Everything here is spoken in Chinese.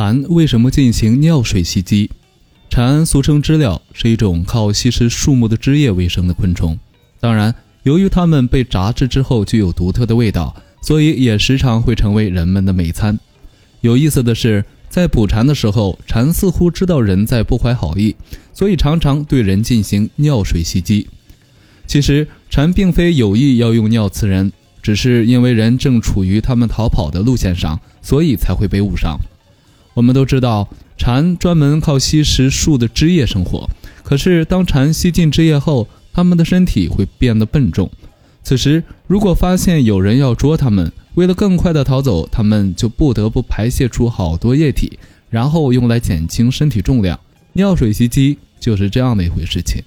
蝉为什么进行尿水袭击？蝉俗称知了，是一种靠吸食树木的枝叶为生的昆虫。当然，由于它们被炸制之后具有独特的味道，所以也时常会成为人们的美餐。有意思的是，在捕蝉的时候，蝉似乎知道人在不怀好意，所以常常对人进行尿水袭击。其实，蝉并非有意要用尿刺人，只是因为人正处于它们逃跑的路线上，所以才会被误伤。我们都知道，蝉专门靠吸食树的枝叶生活。可是，当蝉吸进枝叶后，它们的身体会变得笨重。此时，如果发现有人要捉它们，为了更快地逃走，它们就不得不排泄出好多液体，然后用来减轻身体重量。尿水袭击就是这样的一回事情。